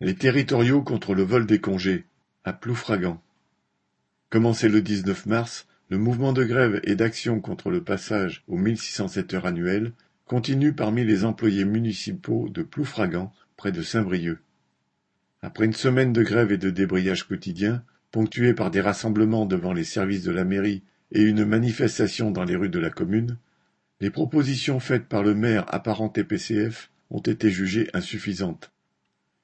Les territoriaux contre le vol des congés, à Ploufragan. Commencé le 19 mars, le mouvement de grève et d'action contre le passage aux 1607 heures annuelles continue parmi les employés municipaux de Ploufragan, près de Saint-Brieuc. Après une semaine de grève et de débrayage quotidien, ponctuée par des rassemblements devant les services de la mairie et une manifestation dans les rues de la commune, les propositions faites par le maire apparenté PCF ont été jugées insuffisantes.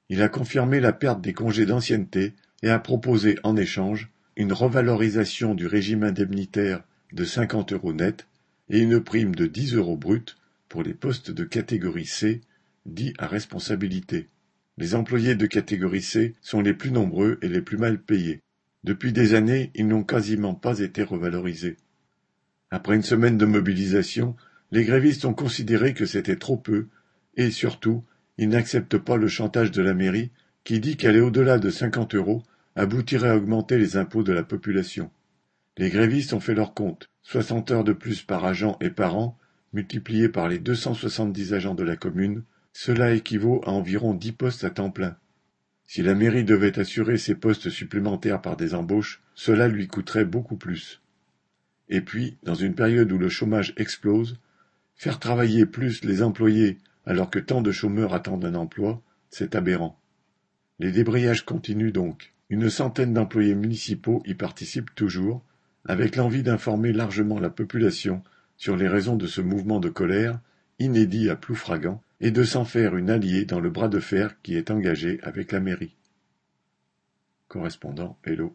Il a confirmé la perte des congés d'ancienneté et a proposé en échange une revalorisation du régime indemnitaire de 50 euros net et une prime de 10 euros brut pour les postes de catégorie C, dits à responsabilité. Les employés de catégorie C sont les plus nombreux et les plus mal payés. Depuis des années, ils n'ont quasiment pas été revalorisés. Après une semaine de mobilisation, les grévistes ont considéré que c'était trop peu et, surtout, il n'accepte pas le chantage de la mairie qui dit qu'aller au-delà de cinquante euros aboutirait à augmenter les impôts de la population. Les grévistes ont fait leur compte. Soixante heures de plus par agent et par an, multipliées par les deux cent soixante-dix agents de la commune, cela équivaut à environ dix postes à temps plein. Si la mairie devait assurer ces postes supplémentaires par des embauches, cela lui coûterait beaucoup plus. Et puis, dans une période où le chômage explose, faire travailler plus les employés alors que tant de chômeurs attendent un emploi, c'est aberrant. Les débrayages continuent donc. Une centaine d'employés municipaux y participent toujours, avec l'envie d'informer largement la population sur les raisons de ce mouvement de colère, inédit à Ploufragan, et de s'en faire une alliée dans le bras de fer qui est engagé avec la mairie. Correspondant Hello.